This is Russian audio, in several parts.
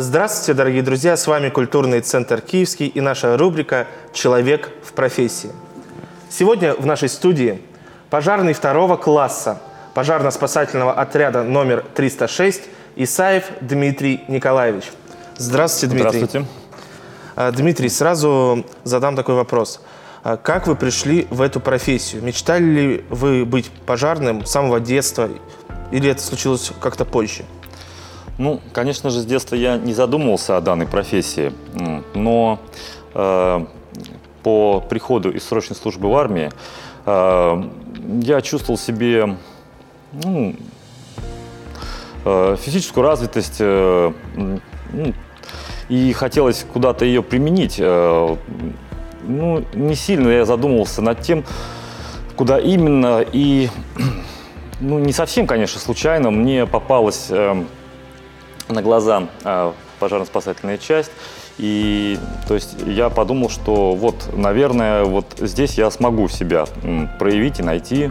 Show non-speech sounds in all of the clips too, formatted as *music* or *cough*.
Здравствуйте, дорогие друзья! С вами Культурный центр Киевский и наша рубрика «Человек в профессии». Сегодня в нашей студии пожарный второго класса пожарно-спасательного отряда номер 306 Исаев Дмитрий Николаевич. Здравствуйте, Дмитрий. Здравствуйте. А, Дмитрий, сразу задам такой вопрос. А Как вы пришли в эту профессию? Мечтали ли вы быть пожарным с самого детства или это случилось как-то позже? Ну, конечно же, с детства я не задумывался о данной профессии, но э, по приходу из срочной службы в армии э, я чувствовал себе ну, э, физическую развитость э, ну, и хотелось куда-то ее применить. Э, ну, не сильно я задумывался над тем, куда именно и ну, не совсем, конечно, случайно мне попалась э, на глаза э, пожарно-спасательная часть. И то есть я подумал, что вот, наверное, вот здесь я смогу себя проявить и найти.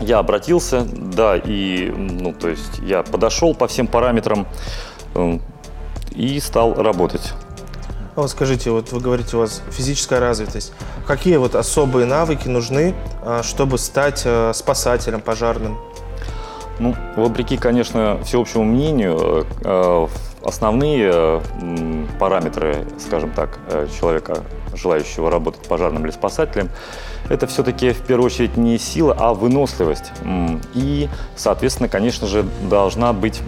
Я обратился, да, и, ну, то есть я подошел по всем параметрам и стал работать. А вот скажите, вот вы говорите, у вас физическая развитость. Какие вот особые навыки нужны, а, чтобы стать а, спасателем пожарным? Ну, вопреки, конечно, всеобщему мнению, э, э, основные э, параметры, скажем так, человека, желающего работать пожарным или спасателем, это все-таки в первую очередь не сила, а выносливость. И, соответственно, конечно же, должна быть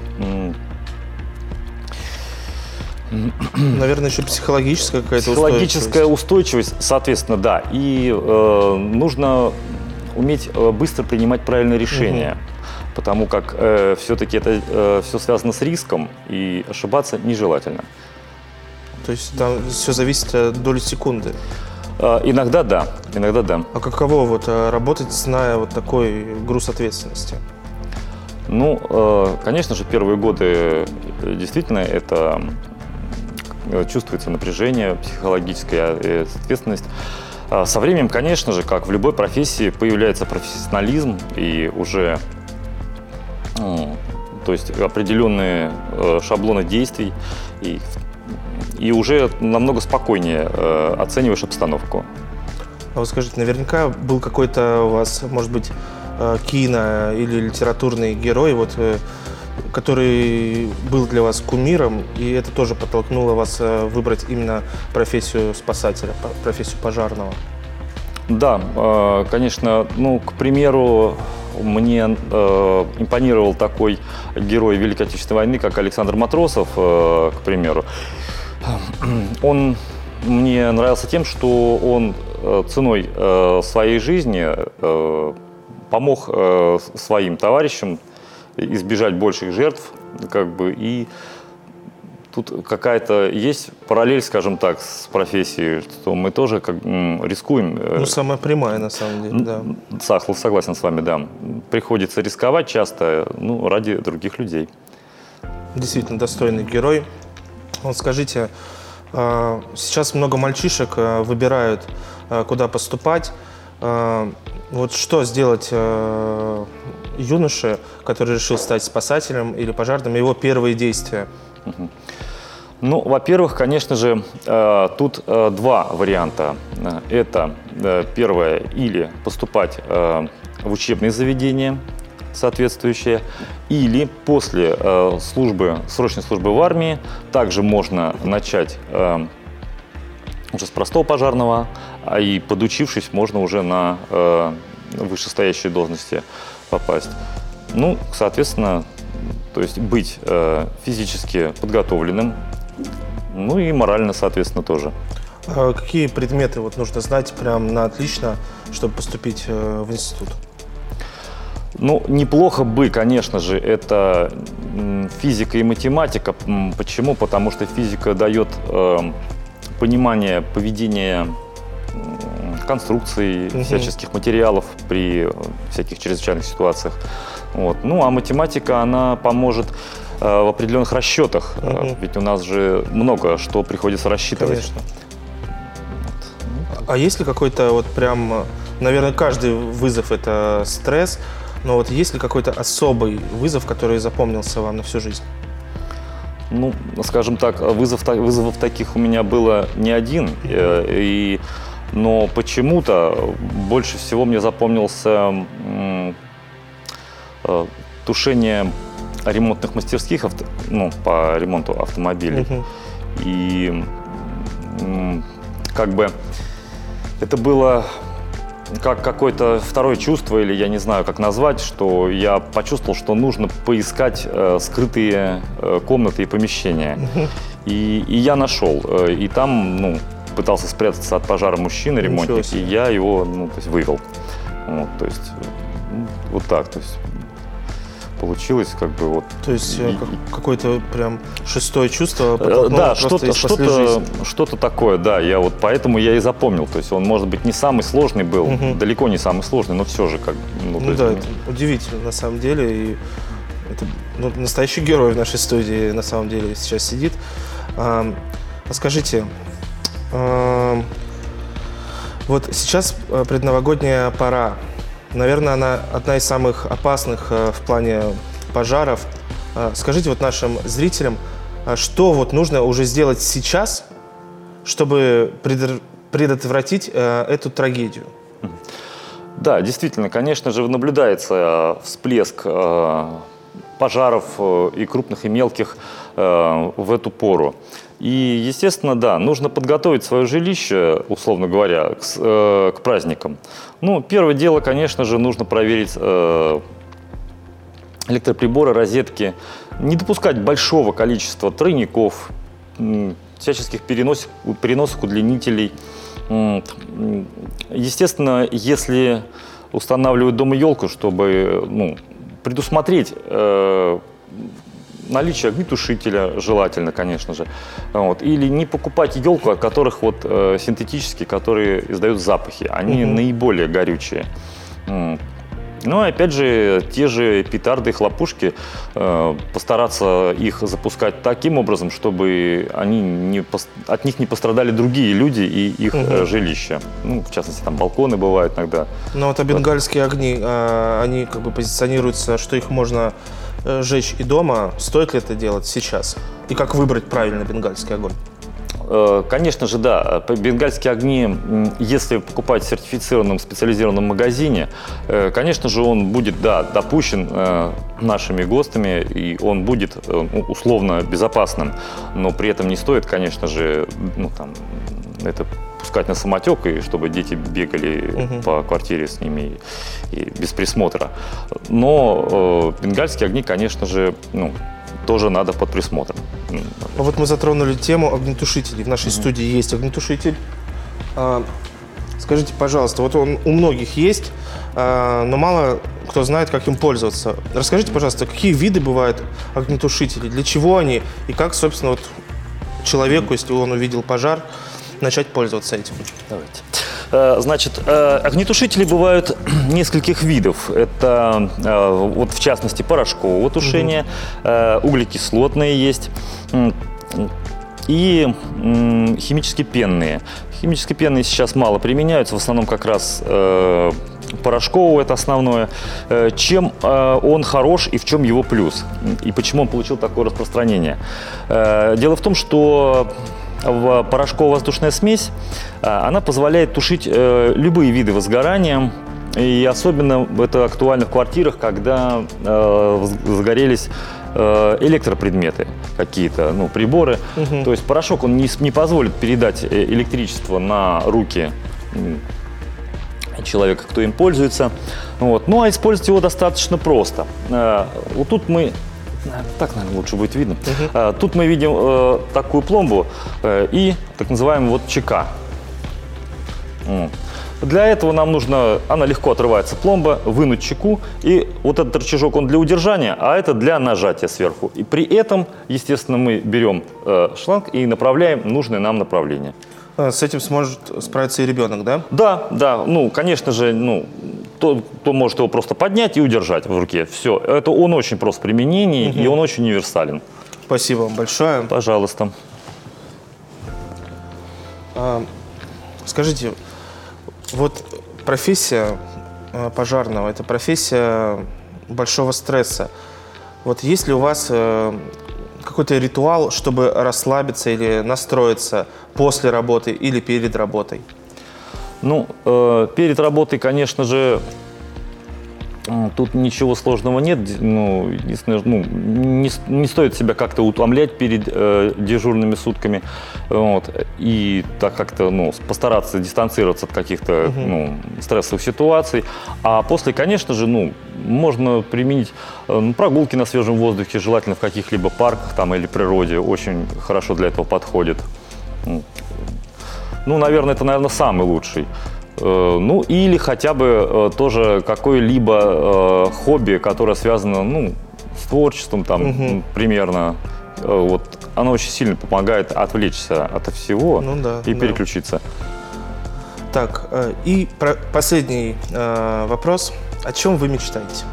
Наверное, еще психологическая какая-то психологическая устойчивость. устойчивость, соответственно, да. И э, нужно уметь быстро принимать правильные решения. Потому как все-таки это все связано с риском, и ошибаться нежелательно. То есть там все зависит от доли секунды. Э, иногда да, иногда да. А каково вот а, работать, зная вот такой груз ответственности? Ну, э, конечно же, первые годы э, действительно это э, чувствуется напряжение, психологическая э, ответственность. А Со временем, конечно же, как в любой профессии, появляется профессионализм и уже то есть определенные э, шаблоны действий и, и уже намного спокойнее э, оцениваешь обстановку. А вот скажите, наверняка был какой-то у вас, может быть, э, кино или литературный герой, вот, который был для вас кумиром, и это тоже подтолкнуло вас выбрать именно профессию спасателя, профессию пожарного. Да, конечно, ну, к примеру, мне э, импонировал такой герой Великой Отечественной войны, как Александр Матросов, э, к примеру. *clears throat* Он мне нравился тем, что он э, ценой э, своей жизни э, помог э, своим товарищам избежать больших жертв, как бы, и тут какая-то есть параллель, скажем так, с профессией, что мы тоже как, рискуем. э, Ну, самая прямая, на самом деле, да. Сахлов, согласен с вами, да. Приходится рисковать часто, ну, ради других людей. Действительно достойный герой. Вот скажите, а, сейчас много мальчишек а, выбирают, а, куда поступать. А, Вот что сделать юноше, который решил стать спасателем или пожарным, его первые действия? Ну, во-первых, конечно же, э, тут э, два варианта. Это э, первое, или поступать в учебные заведения соответствующие, или после службы, срочной службы в армии также можно начать уже с простого пожарного, а и подучившись, можно уже на вышестоящие должности попасть. Ну, соответственно, то есть быть э, физически подготовленным, ну и морально, соответственно, тоже. А Какие предметы вот нужно знать прям на отлично, чтобы поступить э, в институт? Ну, неплохо бы, конечно же, это физика и математика. Почему? Потому что физика дает э, понимание поведения конструкций, Мгм. всяческих материалов при э, всяких чрезвычайных ситуациях. Вот. Ну, а математика, она поможет э, в определенных расчетах. Мгм. Ведь у нас же много что приходится рассчитывать. Конечно. А есть ли какой-то вот прям, наверное, каждый вызов это стресс, но вот есть ли какой-то особый вызов, который запомнился вам на всю жизнь? Ну, скажем так, вызов, вызовов таких у меня было не один. э, И, но почему-то больше всего мне запомнился э, тушение ремонтных мастерских авто- ну, по ремонту автомобилей. Мгм. И как бы это было как какое-то второе чувство, или я не знаю, как назвать, что я почувствовал, что нужно поискать э, скрытые э, комнаты и помещения. И, и я нашел. э, и там, ну, пытался спрятаться от пожара мужчина, ремонтник, и я его, ну, то есть вывел. Вот, то есть, э, вот так, то есть получилось как бы вот То есть э, И- как- какое-то прям шестое чувство Э, Да, что-то из после что жизни. что такое, да. Я вот поэтому я и запомнил. То есть он, может быть, не самый сложный был, Мгм. далеко не самый сложный, но все же как. Ну, Ну есть, да, ну, это удивительно на самом деле. И это ну, настоящий герой в нашей студии на самом деле сейчас сидит. А скажите, вот сейчас э, предновогодняя пора. Наверное, она одна из самых опасных э, в плане пожаров. А Скажите вот нашим зрителям, что вот нужно уже сделать сейчас, чтобы предотвратить э, эту трагедию? Да, действительно, конечно же, наблюдается э, всплеск э, пожаров э, и крупных, и мелких э, в эту пору. И, естественно, да, нужно подготовить свое жилище, условно говоря, к, э, к праздникам. Ну, первое дело, конечно же, нужно проверить э, электроприборы, розетки, не допускать большого количества тройников, м, всяческих переносок, переносок, удлинителей. Естественно, если устанавливают дома елку, чтобы ну, предусмотреть э, наличие огнетушителя, желательно, конечно же, вот, или не покупать елку, от которых вот э, синтетические, которые издают запахи, они Мгм. наиболее горючие. Ну, и опять же, те же петарды и хлопушки, э, постараться их запускать таким образом, чтобы они не, от них не пострадали другие люди и их Мгм. э, жилища. Ну, в частности, там балконы бывают иногда. Ну вот а бенгальские огни, а, они как бы позиционируются, что их можно э, жечь и дома. Стоит ли это делать сейчас? И как выбрать правильно бенгальский огонь? Э, Конечно же, да. Бенгальские огни, если покупать в сертифицированном специализированном магазине, э, конечно же, он будет, да, допущен э, нашими ГОСТами, и он будет э, ну, условно безопасным. Но при этом не стоит, конечно же, ну, там, это пускать на самотек, и чтобы дети бегали Мгм. по квартире с ними и, и без присмотра. Но э, бенгальские огни, конечно же, ну, тоже надо под присмотром. Ну вот мы затронули тему огнетушителей. В нашей студии есть огнетушитель. А, скажите, пожалуйста, вот он у многих есть, а, но мало кто знает, как им пользоваться. Расскажите, пожалуйста, какие виды бывают огнетушителей, для чего они и как, собственно, вот человеку, если он увидел пожар, начать пользоваться этим? Давайте. Э, Значит, э, огнетушители бывают *clears throat* нескольких видов. Это, э, вот в частности, порошкового тушения, э, углекислотные есть и химически пенные. Химически пенные сейчас мало применяются, в основном как раз э, порошкового это основное. Чем э, он хорош и в чем его плюс? И почему он получил такое распространение? Э, Дело в том, что в порошково-воздушная смесь, а, она позволяет тушить э, любые виды возгорания. И особенно это актуально в квартирах, когда э, загорелись э, электропредметы какие-то, ну, приборы. Мгм. То есть порошок, он не, не позволит передать э, электричество на руки человека, кто им пользуется. Вот. Ну, а использовать его достаточно просто. Э, Вот тут мы так, наверное, лучше будет видно. Э, Тут мы видим э, такую пломбу э, и так называемый вот ЧК. М. Для этого нам нужно, она легко отрывается пломба, вынуть чеку, и вот этот рычажок он для удержания, а это для нажатия сверху. И при этом, естественно, мы берем э, шланг и направляем нужное нам направление. А, С этим сможет справиться и ребенок, да? Да, да, ну, конечно же, ну, то, кто может его просто поднять и удержать в руке. Все, это он очень прост в применении, и он очень универсален. Спасибо вам большое. Пожалуйста. А, Скажите, вот профессия э, пожарного – это профессия большого стресса. Вот есть ли у вас э, какой-то ритуал, чтобы расслабиться или настроиться после работы или перед работой? Ну, э, перед работой, конечно же, Тут ничего сложного нет. Ну, единственное, ну, не, не стоит себя как-то утомлять перед э, дежурными сутками. Вот, и так как-то ну, постараться дистанцироваться от каких-то угу. ну, стрессовых ситуаций. А после, конечно же, ну, можно применить э, ну, прогулки на свежем воздухе, желательно в каких-либо парках там, или природе. Очень хорошо для этого подходит. Ну, наверное, это, наверное, самый лучший. Э, ну, или хотя бы э, тоже какое-либо э, хобби, которое связано, ну, с творчеством, там, угу. примерно. Вот оно очень сильно помогает отвлечься от всего ну, да, и да. переключиться. Так, и последний вопрос. О чем вы мечтаете?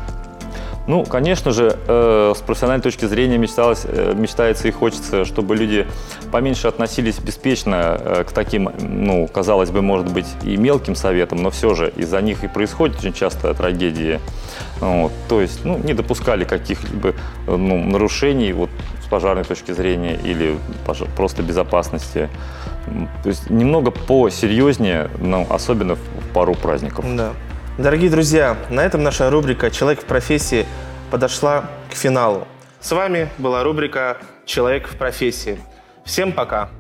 Ну, конечно же, э, с профессиональной точки зрения мечталось, э, мечтается и хочется, чтобы люди поменьше относились беспечно э, к таким, ну, казалось бы, может быть, и мелким советам, но все же из-за них и происходит очень часто трагедии. Вот, то есть, ну, не допускали каких-либо ну, нарушений вот, с пожарной точки зрения или просто безопасности. То есть немного посерьезнее, но особенно в пару праздников. Да. Дорогие друзья, на этом наша рубрика «Человек в профессии» подошла к финалу. С вами была рубрика «Человек в профессии». Всем пока!